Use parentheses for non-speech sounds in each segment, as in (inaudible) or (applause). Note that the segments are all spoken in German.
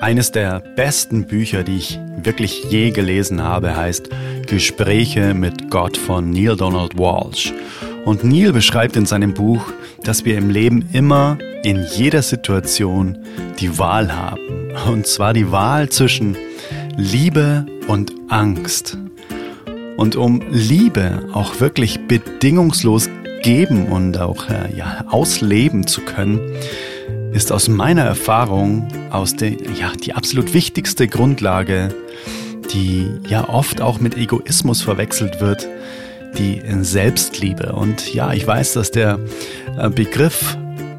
Eines der besten Bücher, die ich wirklich je gelesen habe, heißt Gespräche mit Gott von Neil Donald Walsh. Und Neil beschreibt in seinem Buch, dass wir im Leben immer in jeder Situation die Wahl haben. Und zwar die Wahl zwischen Liebe und Angst. Und um Liebe auch wirklich bedingungslos geben und auch äh, ja, ausleben zu können, ist aus meiner Erfahrung aus der, ja, die absolut wichtigste Grundlage, die ja oft auch mit Egoismus verwechselt wird, die Selbstliebe. Und ja, ich weiß, dass der äh, Begriff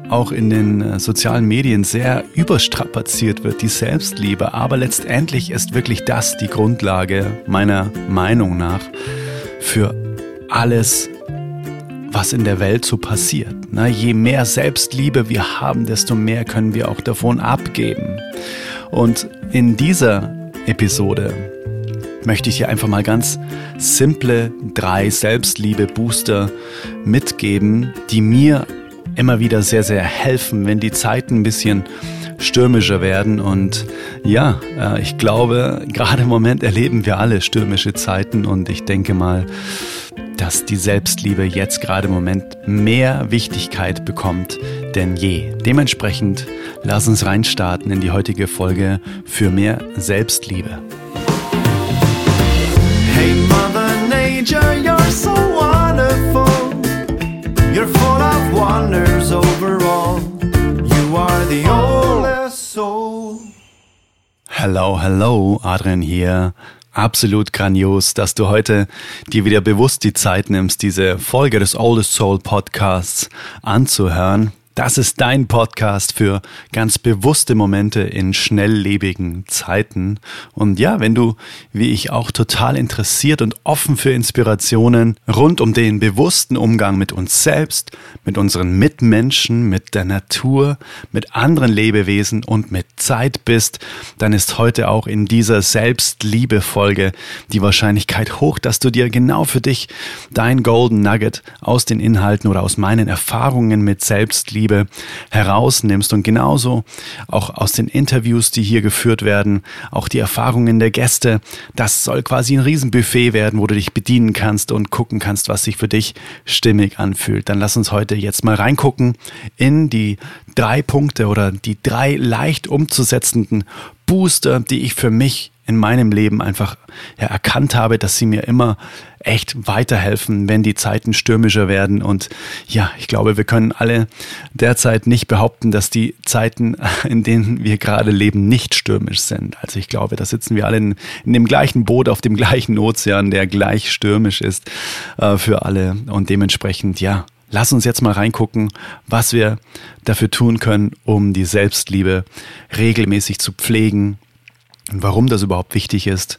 auch in den äh, sozialen Medien sehr überstrapaziert wird, die Selbstliebe. Aber letztendlich ist wirklich das die Grundlage meiner Meinung nach für alles, was in der Welt so passiert. Na, je mehr Selbstliebe wir haben, desto mehr können wir auch davon abgeben. Und in dieser Episode möchte ich dir einfach mal ganz simple drei Selbstliebe-Booster mitgeben, die mir immer wieder sehr, sehr helfen, wenn die Zeiten ein bisschen stürmischer werden. Und ja, äh, ich glaube, (laughs) gerade im Moment erleben wir alle stürmische Zeiten und ich denke mal, dass die Selbstliebe jetzt gerade im Moment mehr Wichtigkeit bekommt denn je. Dementsprechend lass uns reinstarten in die heutige Folge für mehr Selbstliebe. Hey Mother Nature, you're so wonderful. You're full of wonders overall. You are the soul. Hello, hello, Adrian hier absolut grandios, dass du heute dir wieder bewusst die Zeit nimmst, diese Folge des Oldest Soul Podcasts anzuhören. Das ist dein Podcast für ganz bewusste Momente in schnelllebigen Zeiten. Und ja, wenn du, wie ich auch, total interessiert und offen für Inspirationen rund um den bewussten Umgang mit uns selbst, mit unseren Mitmenschen, mit der Natur, mit anderen Lebewesen und mit Zeit bist, dann ist heute auch in dieser Selbstliebe-Folge die Wahrscheinlichkeit hoch, dass du dir genau für dich dein Golden Nugget aus den Inhalten oder aus meinen Erfahrungen mit Selbstliebe Liebe herausnimmst und genauso auch aus den Interviews, die hier geführt werden, auch die Erfahrungen der Gäste. Das soll quasi ein Riesenbuffet werden, wo du dich bedienen kannst und gucken kannst, was sich für dich stimmig anfühlt. Dann lass uns heute jetzt mal reingucken in die drei Punkte oder die drei leicht umzusetzenden Booster, die ich für mich in meinem Leben einfach ja, erkannt habe, dass sie mir immer echt weiterhelfen, wenn die Zeiten stürmischer werden. Und ja, ich glaube, wir können alle derzeit nicht behaupten, dass die Zeiten, (laughs) in denen wir gerade leben, nicht stürmisch sind. Also ich glaube, da sitzen wir alle in, in dem gleichen Boot auf dem (laughs) gleichen Ozean, der gleich stürmisch ist äh, für alle. Und dementsprechend, ja, Lass uns jetzt mal reingucken, was wir dafür tun können, um die Selbstliebe regelmäßig zu pflegen, und warum das überhaupt wichtig ist.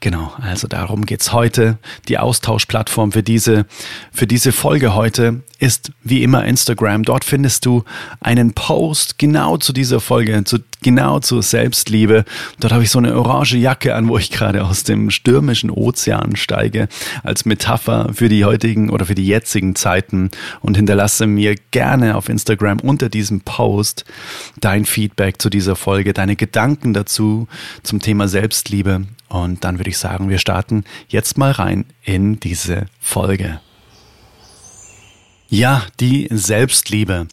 Genau, also darum geht's heute. Die Austauschplattform für diese, für diese Folge heute ist wie immer Instagram. Dort findest du einen Post genau zu dieser Folge, zu, genau zur Selbstliebe. Dort habe ich so eine orange Jacke an, wo ich gerade aus dem stürmischen Ozean steige, als Metapher für die heutigen oder für die jetzigen Zeiten und hinterlasse mir gerne auf Instagram unter diesem Post dein Feedback zu dieser Folge, deine Gedanken dazu zum Thema Selbstliebe. Und dann würde ich sagen, wir starten jetzt mal rein in diese Folge. Ja, die Selbstliebe.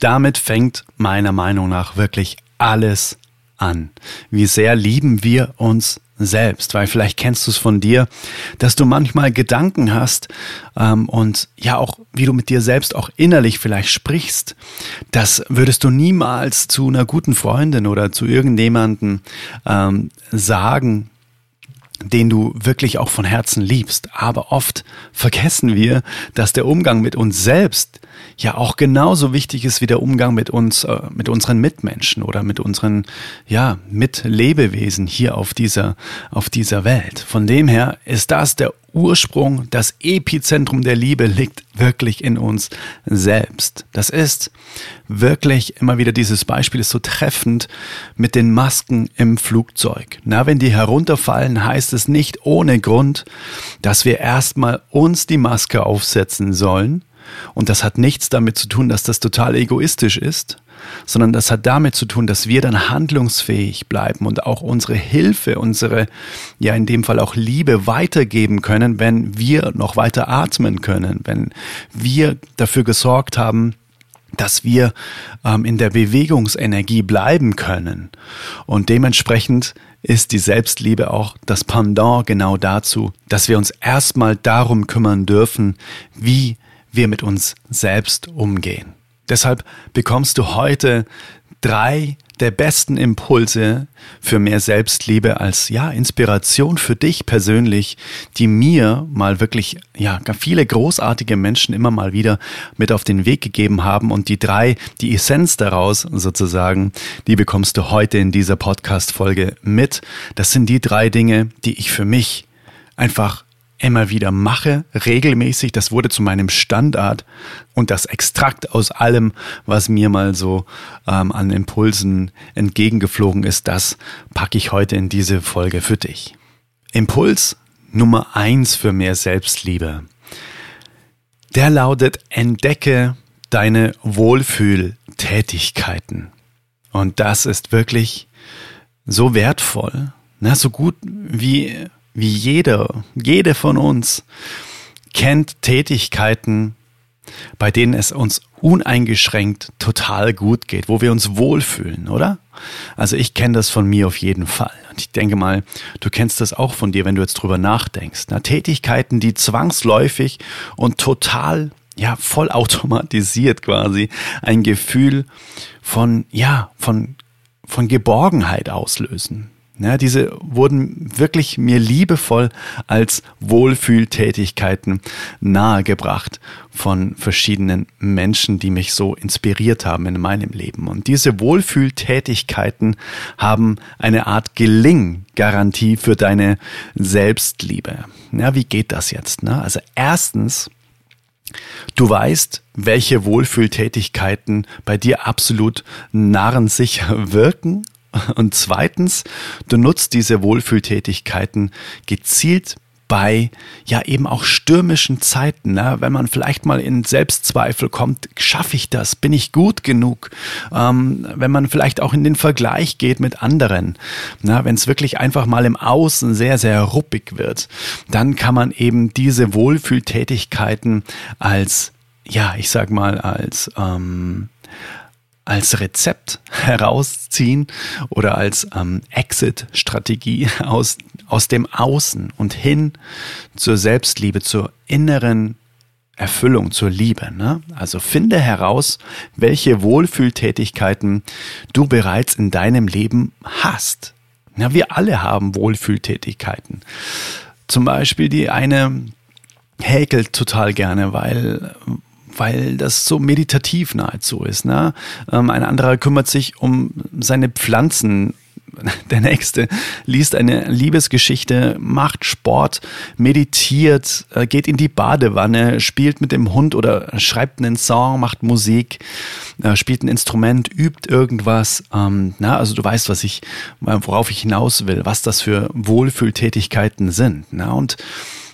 Damit fängt meiner Meinung nach wirklich alles an. Wie sehr lieben wir uns selbst, weil vielleicht kennst du es von dir, dass du manchmal Gedanken hast ähm, und ja auch, wie du mit dir selbst auch innerlich vielleicht sprichst, das würdest du niemals zu einer guten Freundin oder zu irgendjemanden ähm, sagen, den du wirklich auch von Herzen liebst. Aber oft vergessen wir, dass der Umgang mit uns selbst ja auch genauso wichtig ist wie der Umgang mit uns, äh, mit unseren Mitmenschen oder mit unseren, ja, Mitlebewesen hier auf dieser, auf dieser Welt. Von dem her ist das der Ursprung, das Epizentrum der Liebe liegt wirklich in uns selbst. Das ist wirklich immer wieder dieses Beispiel ist so treffend mit den Masken im Flugzeug. Na, wenn die herunterfallen, heißt es nicht ohne Grund, dass wir erstmal uns die Maske aufsetzen sollen. Und das hat nichts damit zu tun, dass das total egoistisch ist, sondern das hat damit zu tun, dass wir dann handlungsfähig bleiben und auch unsere Hilfe, unsere, ja in dem Fall auch Liebe weitergeben können, wenn wir noch weiter atmen können, wenn wir dafür gesorgt haben, dass wir ähm, in der Bewegungsenergie bleiben können. Und dementsprechend ist die Selbstliebe auch das Pendant genau dazu, dass wir uns erstmal darum kümmern dürfen, wie wir mit uns selbst umgehen. Deshalb bekommst du heute drei der besten Impulse für mehr Selbstliebe als ja Inspiration für dich persönlich, die mir mal wirklich ja viele großartige Menschen immer mal wieder mit auf den Weg gegeben haben und die drei, die Essenz daraus sozusagen, die bekommst du heute in dieser Podcast Folge mit. Das sind die drei Dinge, die ich für mich einfach immer wieder mache, regelmäßig. Das wurde zu meinem Standard und das Extrakt aus allem, was mir mal so ähm, an Impulsen entgegengeflogen ist, das packe ich heute in diese Folge für dich. Impuls Nummer eins für mehr Selbstliebe. Der lautet, entdecke deine Wohlfühltätigkeiten. Und das ist wirklich so wertvoll, na, so gut wie wie jeder, jede von uns kennt Tätigkeiten, bei denen es uns uneingeschränkt total gut geht, wo wir uns wohlfühlen, oder? Also ich kenne das von mir auf jeden Fall. Und ich denke mal, du kennst das auch von dir, wenn du jetzt drüber nachdenkst. Na, Tätigkeiten, die zwangsläufig und total, ja, vollautomatisiert quasi ein Gefühl von, ja, von, von Geborgenheit auslösen. Ja, diese wurden wirklich mir liebevoll als Wohlfühltätigkeiten nahegebracht von verschiedenen Menschen, die mich so inspiriert haben in meinem Leben. Und diese Wohlfühltätigkeiten haben eine Art Gelinggarantie für deine Selbstliebe. Ja, wie geht das jetzt? Ne? Also erstens, Du weißt, welche Wohlfühltätigkeiten bei dir absolut narrensicher (laughs) wirken und zweitens, du nutzt diese Wohlfühltätigkeiten gezielt bei ja eben auch stürmischen Zeiten, ne? wenn man vielleicht mal in Selbstzweifel kommt, schaffe ich das, bin ich gut genug, ähm, wenn man vielleicht auch in den Vergleich geht mit anderen, ne? wenn es wirklich einfach mal im Außen sehr, sehr ruppig wird, dann kann man eben diese Wohlfühltätigkeiten als, ja, ich sag mal, als ähm, als Rezept herausziehen oder als ähm, Exit-Strategie (laughs) aus, aus dem Außen und hin zur Selbstliebe, zur inneren Erfüllung, zur Liebe. Ne? Also finde heraus, welche Wohlfühltätigkeiten du bereits in deinem Leben hast. Ja, wir alle haben Wohlfühltätigkeiten. Zum Beispiel die eine häkelt total gerne, weil, weil das so meditativ nahezu ist. Ne? Ähm, ein anderer kümmert sich um seine Pflanzen. (laughs) Der nächste liest eine Liebesgeschichte, macht Sport, meditiert, äh, geht in die Badewanne, spielt mit dem Hund oder schreibt einen Song, macht Musik, äh, spielt ein Instrument, übt irgendwas. Ähm, na, also du weißt, was ich, worauf ich hinaus will, was das für Wohlfühltätigkeiten sind. Na, und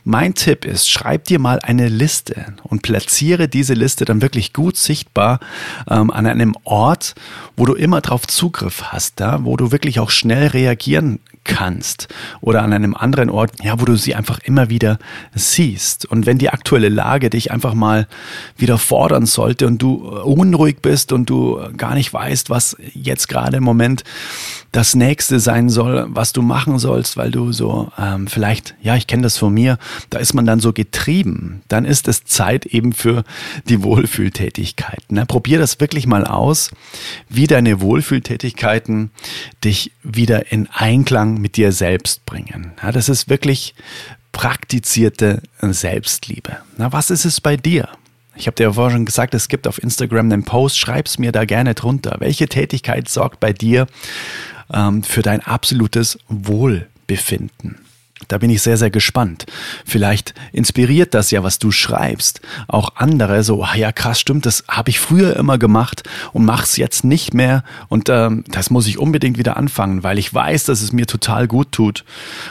mein Tipp ist, schreib dir mal eine Liste und platziere diese Liste dann wirklich gut sichtbar ähm, an einem Ort, wo du immer drauf Zugriff hast, da, wo du wirklich auch schnell reagieren kannst oder an einem anderen Ort, ja, wo du sie einfach immer wieder siehst. Und wenn die aktuelle Lage dich einfach mal wieder fordern sollte und du äh, unruhig bist und du gar nicht weißt, was jetzt gerade im Moment das nächste sein soll, was du machen sollst, weil du so ähm, vielleicht, ja, ich kenne das von mir, da ist man dann so getrieben. Dann ist es Zeit eben für die Wohlfühltätigkeiten. Ne? Probier das wirklich mal aus, wie deine Wohlfühltätigkeiten dich wieder in Einklang mit dir selbst bringen. Ja, das ist wirklich praktizierte Selbstliebe. Na, was ist es bei dir? Ich habe dir ja vorher schon gesagt, es gibt auf Instagram einen Post, schreib's mir da gerne drunter. Welche Tätigkeit sorgt bei dir ähm, für dein absolutes Wohlbefinden. Da bin ich sehr, sehr gespannt. Vielleicht inspiriert das ja, was du schreibst, auch andere so, ah ja krass, stimmt, das habe ich früher immer gemacht und mach's jetzt nicht mehr. Und ähm, das muss ich unbedingt wieder anfangen, weil ich weiß, dass es mir total gut tut.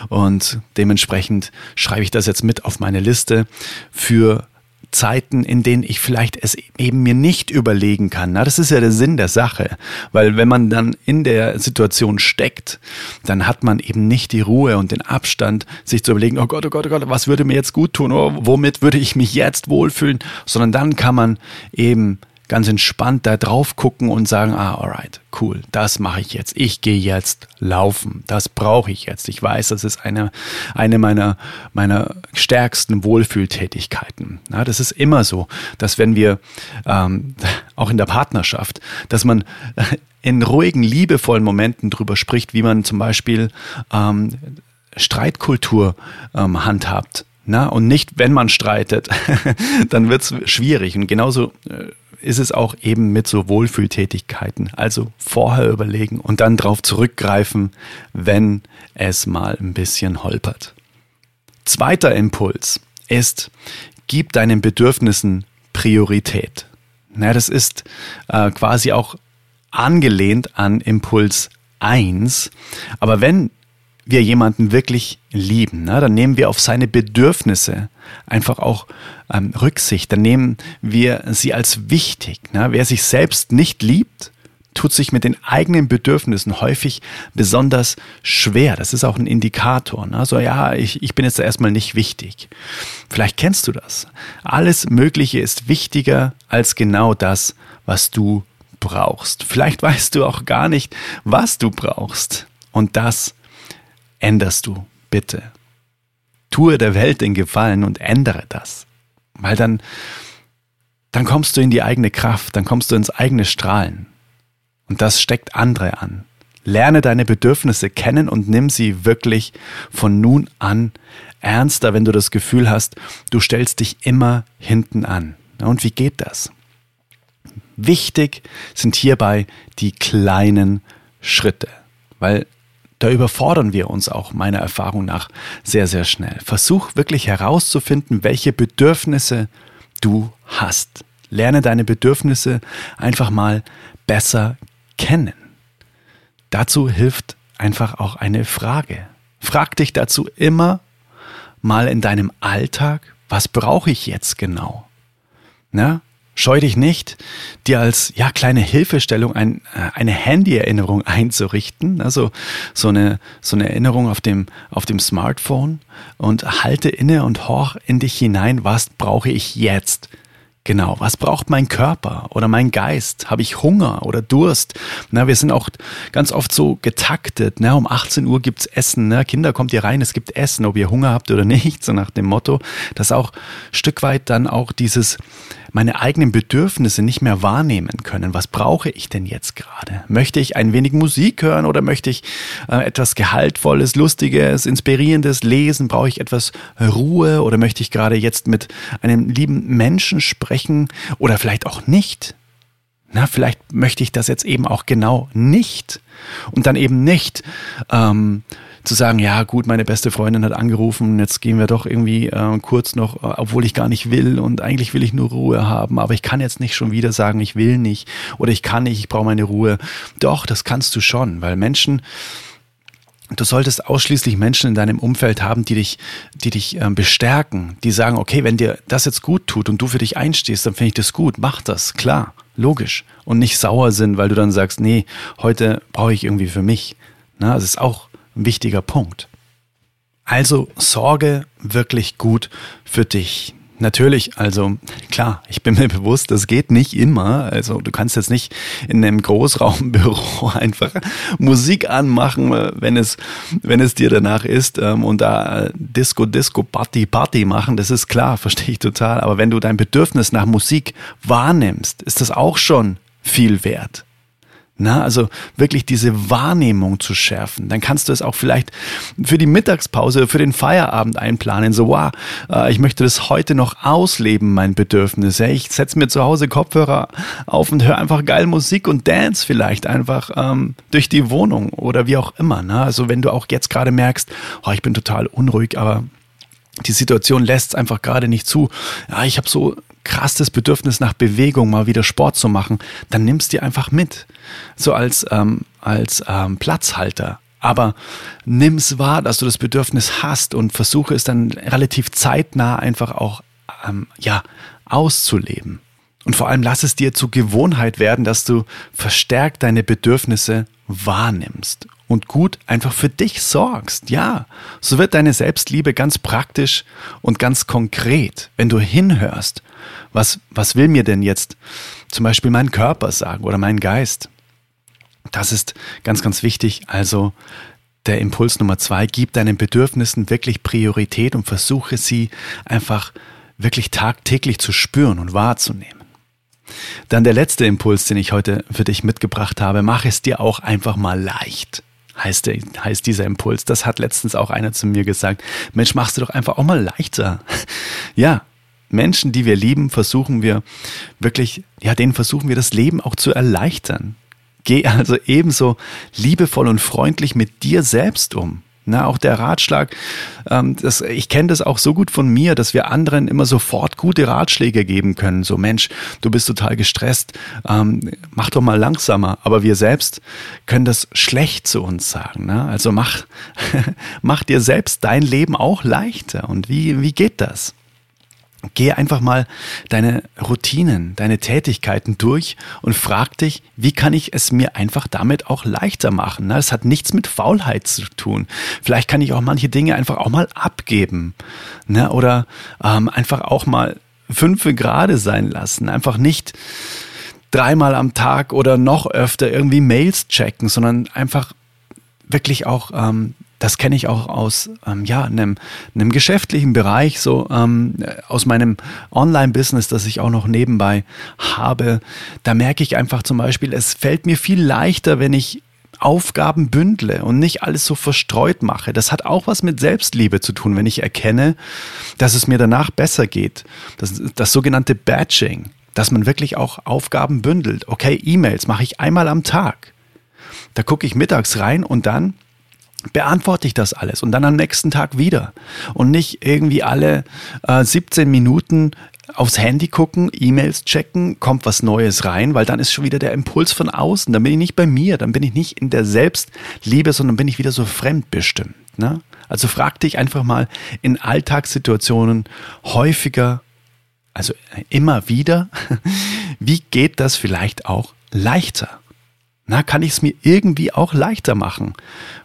Und dementsprechend schreibe ich das jetzt mit auf meine Liste für Zeiten, in denen ich vielleicht es eben mir nicht überlegen kann. Na, das ist ja der Sinn der Sache, weil wenn man dann in der Situation steckt, dann hat man eben nicht die Ruhe und den Abstand, sich zu überlegen, oh Gott, oh Gott, oh Gott, was würde mir jetzt gut tun, oh, womit würde ich mich jetzt wohlfühlen, sondern dann kann man eben ganz entspannt da drauf gucken und sagen, ah, alright, cool, das mache ich jetzt. Ich gehe jetzt laufen. Das brauche ich jetzt. Ich weiß, das ist eine, eine meiner, meiner stärksten Wohlfühltätigkeiten. Ja, das ist immer so, dass wenn wir, ähm, (laughs) auch in der Partnerschaft, dass man (laughs) in ruhigen, liebevollen Momenten drüber spricht, wie man zum Beispiel ähm, Streitkultur ähm, handhabt. Na, und nicht, wenn man streitet, (laughs) dann wird es schwierig. Und genauso äh, ist es auch eben mit so Wohlfühltätigkeiten. Also vorher überlegen und dann darauf zurückgreifen, wenn es mal ein bisschen holpert. Zweiter Impuls ist, gib deinen Bedürfnissen Priorität. Na, das ist äh, quasi auch angelehnt an Impuls 1. Aber wenn wir jemanden wirklich lieben, ne, dann nehmen wir auf seine Bedürfnisse einfach auch ähm, Rücksicht, dann nehmen wir sie als wichtig. Ne? Wer sich selbst nicht liebt, tut sich mit den eigenen Bedürfnissen häufig besonders schwer. Das ist auch ein Indikator. Ne? So, ja, ich, ich bin jetzt erstmal nicht wichtig. Vielleicht kennst du das. Alles Mögliche ist wichtiger als genau das, was du brauchst. Vielleicht (laughs) weißt du auch gar nicht, was du brauchst. Und das änderst du, bitte. Tue der Welt den Gefallen und ändere das. Weil dann, dann kommst du in die eigene Kraft, dann kommst du ins eigene Strahlen. Und das steckt andere an. Lerne deine Bedürfnisse kennen und nimm sie wirklich von nun an ernster, wenn du das Gefühl hast, du stellst dich immer hinten an. Und wie geht das? Wichtig sind hierbei die kleinen Schritte, weil da überfordern wir uns auch meiner Erfahrung nach sehr, sehr schnell. Versuch wirklich herauszufinden, welche Bedürfnisse du hast. Lerne deine Bedürfnisse einfach mal besser kennen. Dazu hilft einfach auch eine Frage. Frag dich dazu immer mal in deinem Alltag, was brauche ich jetzt genau? Na, Scheu dich nicht, dir als ja kleine Hilfestellung ein, äh, eine Handy-Erinnerung (laughs) einzurichten, also so eine so eine Erinnerung auf dem auf dem Smartphone und halte inne und horch in dich hinein, was brauche ich jetzt? Genau, was braucht mein Körper oder mein Geist? Habe ich Hunger oder Durst? Na, wir sind auch ganz oft so getaktet. Ne? Um 18 Uhr gibt's Essen. Ne? Kinder, kommt ihr rein, es gibt Essen, ob ihr Hunger habt oder (laughs) nicht, so nach dem Motto, dass auch Stück weit dann auch dieses meine eigenen Bedürfnisse nicht mehr wahrnehmen können. Was brauche ich denn jetzt gerade? Möchte ich ein wenig Musik hören oder möchte ich äh, etwas Gehaltvolles, Lustiges, Inspirierendes lesen? Brauche ich etwas Ruhe oder möchte ich gerade jetzt mit einem lieben Menschen sprechen oder vielleicht auch nicht? Na, vielleicht möchte ich das jetzt eben auch genau nicht. Und dann eben nicht ähm, zu sagen, ja gut, meine beste Freundin hat angerufen, jetzt gehen wir doch irgendwie äh, kurz noch, äh, obwohl ich gar nicht will und eigentlich will ich nur Ruhe haben, aber ich kann jetzt nicht schon wieder sagen, ich will nicht oder ich kann nicht, ich brauche meine Ruhe. Doch, das kannst du schon, weil Menschen, Du solltest ausschließlich Menschen in deinem Umfeld haben, die dich, die dich ähm, bestärken, die sagen, okay, wenn dir das jetzt gut tut und du für dich einstehst, dann finde ich das gut, mach das, klar, logisch. Und nicht sauer sind, weil du dann sagst, nee, heute brauche ich irgendwie für mich. Na, das ist auch wichtiger Punkt. Also sorge wirklich gut für dich. Natürlich, also klar, ich bin mir bewusst, das geht nicht immer. Also du kannst jetzt nicht in einem Großraumbüro (laughs) einfach Musik anmachen, wenn es, wenn es dir danach ist ähm, und da Disco, Disco, Party, Party machen. Das ist klar, (laughs) verstehe ich total. Aber wenn du dein Bedürfnis nach Musik wahrnimmst, ist das auch schon viel wert. Na, also wirklich diese Wahrnehmung zu schärfen. Dann kannst du es auch vielleicht für die Mittagspause, für den Feierabend einplanen. So, wow, äh, ich möchte das heute noch ausleben, mein Bedürfnis. Ich setze mir zu Hause Kopfhörer auf und höre einfach geil Musik und dance vielleicht einfach ähm, durch die Wohnung oder wie auch immer. Ne? Also wenn du auch jetzt gerade merkst, oh, ich bin total unruhig, aber die Situation lässt es einfach gerade nicht zu. Ja, ich habe so krasses Bedürfnis nach Bewegung, mal wieder Sport zu machen, dann nimmst dir einfach mit. So als, ähm, als ähm, Platzhalter. Aber nimm's wahr, dass du das Bedürfnis hast und versuche es dann relativ zeitnah einfach auch ähm, ja, auszuleben. Und vor allem lass es dir zur Gewohnheit werden, dass du verstärkt deine Bedürfnisse wahrnimmst und gut einfach für dich sorgst. Ja, so wird deine Selbstliebe ganz praktisch und ganz konkret, wenn du hinhörst. Was, was will mir denn jetzt zum Beispiel mein Körper sagen oder mein Geist? Das ist ganz, ganz wichtig. Also der Impuls Nummer zwei, gib deinen Bedürfnissen wirklich Priorität und versuche sie einfach wirklich tagtäglich zu spüren und wahrzunehmen. Dann der letzte Impuls, den ich heute für dich mitgebracht habe, mach es dir auch einfach mal leicht. Heißt, der, heißt dieser Impuls. Das hat letztens auch einer zu mir gesagt. Mensch, machst du doch einfach auch mal leichter. (laughs) Ja, Menschen, die wir lieben, versuchen wir wirklich, ja, denen versuchen wir das Leben auch zu erleichtern. Geh also ebenso liebevoll und freundlich mit dir selbst um. Na, auch der Ratschlag, ähm, das, ich kenne das auch so gut von mir, dass wir anderen immer sofort gute Ratschläge geben können. So, Mensch, du bist total gestresst, ähm, mach doch mal langsamer. Aber wir selbst können das schlecht zu uns sagen. Ne? Also mach, (laughs) mach dir selbst dein Leben auch leichter. Und wie, wie geht das? Geh einfach mal deine Routinen, deine Tätigkeiten durch und frag dich, wie kann ich es mir einfach damit auch leichter machen? Das hat nichts mit Faulheit zu tun. Vielleicht kann ich auch manche Dinge einfach auch mal abgeben. Ne? Oder ähm, einfach auch mal fünfe Grade sein lassen. Einfach nicht dreimal am Tag oder noch öfter irgendwie Mails checken, sondern einfach wirklich auch ähm, das kenne ich auch aus ähm, ja, einem, einem geschäftlichen Bereich, so ähm, aus meinem Online-Business, das ich auch noch nebenbei habe. Da merke ich einfach zum Beispiel, es fällt mir viel leichter, wenn ich Aufgaben bündle und nicht alles so verstreut mache. Das hat auch was mit Selbstliebe zu tun, wenn ich erkenne, dass es mir danach besser geht. Das, das sogenannte Batching, dass man wirklich auch Aufgaben bündelt. Okay, E-Mails mache ich einmal am Tag. Da gucke ich mittags rein und dann beantworte ich das alles und dann am nächsten Tag wieder und nicht irgendwie alle äh, 17 Minuten aufs Handy gucken, E-Mails checken, kommt was Neues rein, weil dann ist schon wieder der Impuls von außen, dann bin ich nicht bei mir, dann bin ich nicht in der Selbstliebe, sondern bin ich wieder so fremdbestimmt. Ne? Also frag dich einfach mal in Alltagssituationen häufiger, also immer wieder, (laughs) wie geht das vielleicht auch leichter? Na, kann ich es mir irgendwie auch leichter machen.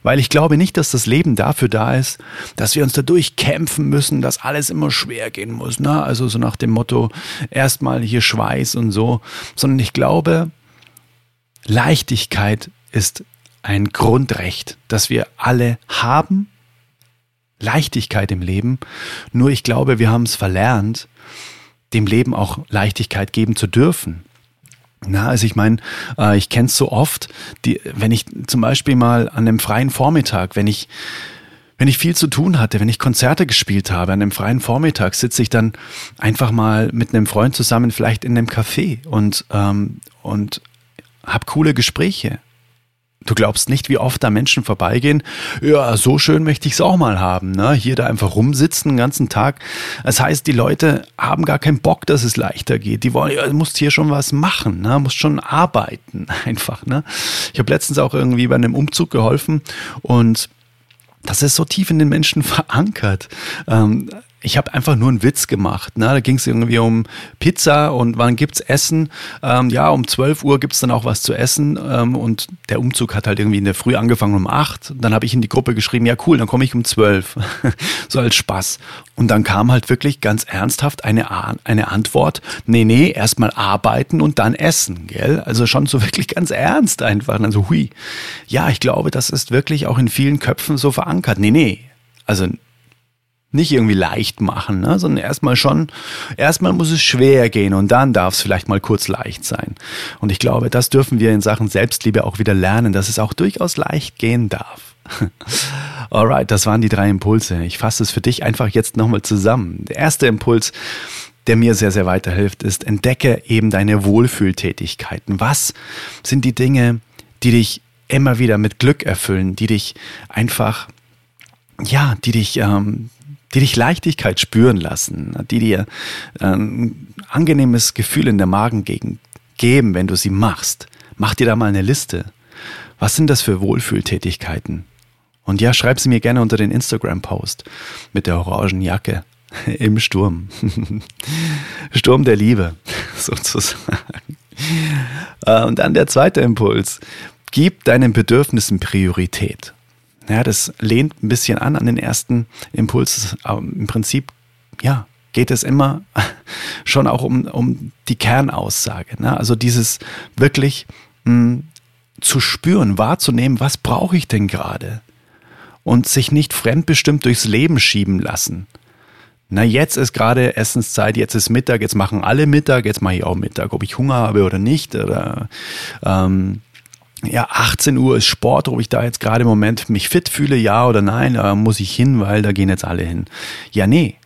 Weil ich glaube nicht, dass das Leben dafür da ist, dass wir uns dadurch kämpfen müssen, dass alles immer schwer gehen muss. Na, also so nach dem Motto, erstmal hier Schweiß und so. Sondern ich glaube, Leichtigkeit ist ein Grundrecht, das wir alle haben. Leichtigkeit im Leben. Nur ich glaube, wir haben es verlernt, dem Leben auch Leichtigkeit geben zu dürfen. Na, also ich meine, äh, ich kenne es so oft, die, wenn ich zum Beispiel mal an einem freien Vormittag, wenn ich wenn ich viel zu tun hatte, wenn ich Konzerte gespielt habe, an einem freien Vormittag sitze ich dann einfach mal mit einem Freund zusammen, vielleicht in einem Café und ähm, und hab coole Gespräche. Du glaubst nicht, wie oft da Menschen vorbeigehen. Ja, so schön möchte ich es auch mal haben. Ne? Hier da einfach rumsitzen den ganzen Tag. Das heißt, die Leute haben gar keinen Bock, dass es leichter geht. Die wollen, ja, du musst hier schon was machen, ne? musst schon arbeiten (laughs) einfach. Ne? Ich habe letztens auch irgendwie bei einem Umzug geholfen und das ist so tief in den Menschen verankert. Ähm, ich habe einfach nur einen Witz gemacht. Ne? Da ging es irgendwie um Pizza und wann gibt's Essen? Ähm, ja, um 12 Uhr gibt's dann auch was zu essen. Ähm, und der Umzug hat halt irgendwie in der Früh angefangen um 8. Dann habe ich in die Gruppe geschrieben, ja cool, dann komme ich um 12. (laughs) so als Spaß. Und dann kam halt wirklich ganz ernsthaft eine, eine Antwort, nee, nee, erstmal arbeiten und dann essen, gell? Also schon so (laughs) wirklich ganz ernst einfach. Und so, hui. Ja, ich glaube, das ist wirklich auch in vielen Köpfen so verankert. Nee, nee. Also nicht irgendwie leicht machen, ne? sondern erstmal schon, erstmal muss es schwer gehen und dann darf es vielleicht mal kurz leicht sein. Und ich glaube, das dürfen wir in Sachen Selbstliebe auch wieder lernen, dass es auch durchaus leicht gehen darf. (laughs) Alright, das waren die drei Impulse. Ich fasse es für dich einfach jetzt nochmal zusammen. Der erste Impuls, der mir sehr, sehr weiterhilft, ist, entdecke eben deine Wohlfühltätigkeiten. Was sind die Dinge, die dich immer wieder mit Glück erfüllen, die dich einfach, ja, die dich ähm, die dich Leichtigkeit spüren lassen, die dir ein angenehmes Gefühl in der Magengegend geben, wenn du sie machst. Mach dir da mal eine Liste. Was sind das für Wohlfühltätigkeiten? Und ja, schreib sie mir gerne unter den Instagram-Post mit der orangen Jacke (laughs) im Sturm. (laughs) Sturm der Liebe, (laughs) sozusagen. Äh, und dann der zweite Impuls. Gib deinen Bedürfnissen Priorität. Ja, das lehnt ein bisschen an an den ersten Impuls. Aber Im Prinzip, ja, geht es immer (laughs) schon auch um, um die Kernaussage. Ne? Also dieses wirklich mh, hm, zu spüren, wahrzunehmen, was brauche ich denn gerade? Und sich nicht fremdbestimmt durchs Leben schieben lassen. Na, jetzt ist gerade Essenszeit, jetzt ist Mittag, jetzt machen alle Mittag, jetzt mache ich auch Mittag, ob ich Hunger habe oder nicht. Oder ähm, ja, 18 Uhr ist Sport, ob ich da jetzt gerade im Moment mich fit fühle, ja oder nein, da muss ich hin, weil da gehen jetzt alle hin. Ja, nee.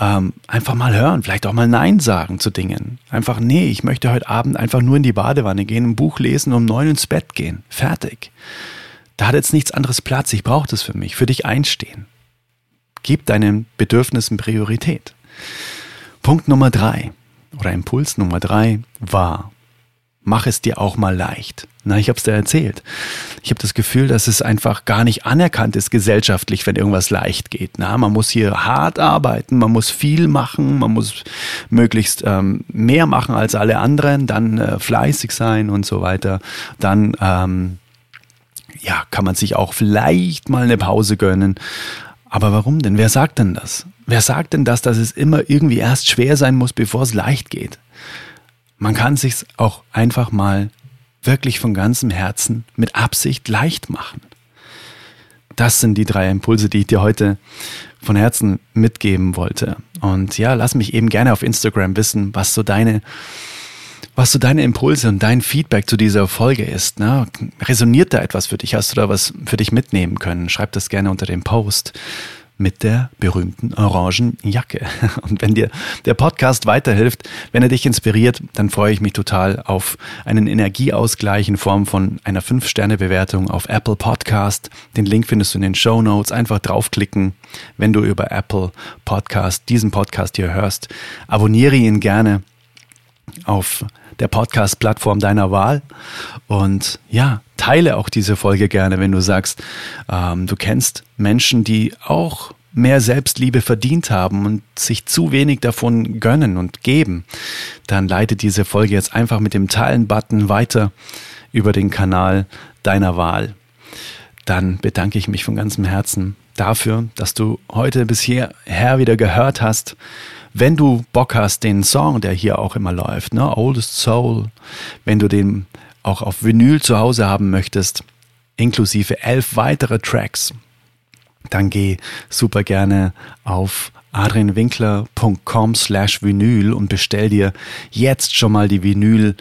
Ähm, einfach mal hören, vielleicht auch mal Nein sagen zu Dingen. Einfach, nee, ich möchte heute Abend einfach nur in die Badewanne gehen, ein Buch lesen und um neun ins Bett gehen. Fertig. Da hat jetzt nichts anderes Platz, ich brauche das für mich, für dich einstehen. Gib deinen Bedürfnissen Priorität. Punkt Nummer drei oder Impuls Nummer drei war, mach es dir auch mal leicht. Na, ich habe es dir erzählt. Ich habe das Gefühl, dass es einfach gar nicht anerkannt ist gesellschaftlich, wenn irgendwas leicht geht. Na, man muss hier hart arbeiten, man muss viel machen, man muss möglichst ähm, mehr machen als alle anderen, dann äh, fleißig sein und so weiter. Dann ähm, ja, kann man sich auch vielleicht mal eine Pause gönnen. Aber warum denn? Wer sagt denn das? Wer sagt denn das, dass es immer irgendwie erst schwer sein muss, bevor es leicht geht? Man kann sich auch einfach mal wirklich von ganzem Herzen mit Absicht leicht machen. Das sind die drei Impulse, die ich dir heute von Herzen mitgeben wollte. Und ja, lass mich eben gerne auf Instagram wissen, was so deine was so deine Impulse und dein Feedback zu dieser Folge ist. Ne? Resoniert da etwas für dich? Hast du da was für dich mitnehmen können? Schreib das gerne unter dem Post mit der berühmten orangen Jacke. (laughs) Und wenn dir der Podcast weiterhilft, wenn er dich inspiriert, dann freue ich mich total auf einen Energieausgleich in Form von einer 5-Sterne-Bewertung auf Apple Podcast. Den Link findest du in den Show Notes. Einfach draufklicken, wenn du über Apple Podcast diesen Podcast hier hörst. Abonniere ihn gerne auf der Podcast-Plattform deiner Wahl. Und ja, teile auch diese Folge gerne, wenn du sagst, ähm, du kennst Menschen, die auch mehr Selbstliebe verdient haben und sich zu wenig davon gönnen und geben, dann leite diese Folge jetzt einfach mit dem Teilen-Button weiter über den Kanal deiner Wahl. Dann bedanke ich mich von ganzem Herzen dafür, dass du heute bis hierher wieder gehört hast. Wenn du Bock hast, den Song, der hier auch immer läuft, ne, Oldest Soul, wenn du den auch auf Vinyl zu Hause haben möchtest, inklusive elf weitere Tracks, dann geh super gerne auf adrianwinkler.com slash Vinyl und bestell dir jetzt schon mal die Vinyl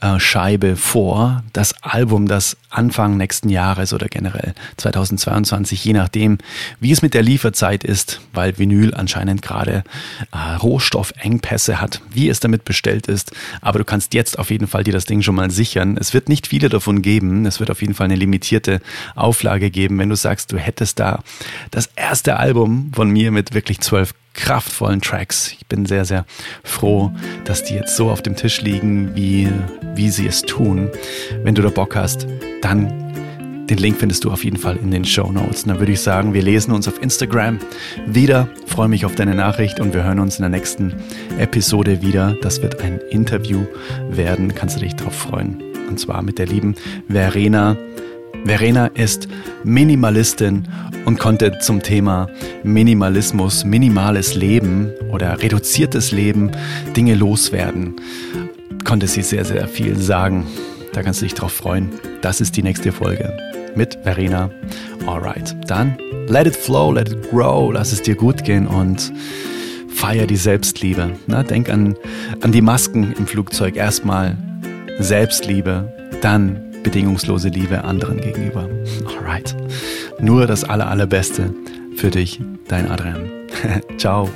äh, Scheibe vor, das Album, das Anfang nächsten Jahres oder generell 2022, je nachdem, wie es mit der Lieferzeit ist, weil Vinyl anscheinend gerade äh, Rohstoffengpässe hat, wie es damit bestellt ist. Aber du kannst jetzt auf jeden Fall dir das Ding schon mal sichern. Es wird nicht viele davon geben. Es wird auf jeden Fall eine limitierte Auflage geben. Wenn du sagst, du hättest da das erste Album von mir mit wirklich zwölf kraftvollen Tracks. Ich bin sehr, sehr froh, dass die jetzt so auf dem Tisch liegen, wie, wie sie es tun. Wenn du da Bock hast, dann den Link findest du auf jeden Fall in den Show Notes. Und dann würde ich sagen, wir lesen uns auf Instagram wieder. freue mich auf deine Nachricht und wir hören uns in der nächsten Episode wieder. Das wird ein Interview werden. Kannst du dich darauf freuen. Und zwar mit der lieben Verena Verena ist Minimalistin und konnte zum Thema Minimalismus, minimales Leben oder reduziertes Leben Dinge loswerden. Konnte sie sehr, sehr viel sagen. Da kannst du dich drauf freuen. Das ist die nächste Folge mit Verena. Alright, dann let it flow, let it grow, lass es dir gut gehen und feier die Selbstliebe. Na, denk an, an die Masken im Flugzeug. Erstmal Selbstliebe, dann bedingungslose Liebe anderen gegenüber. Alright. Nur das aller, allerbeste für dich, dein Adrian. (laughs) Ciao.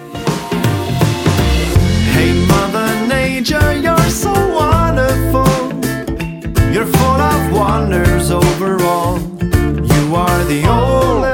Hey Mother Nature, you're so wonderful. You're full of wonders overall. You are the only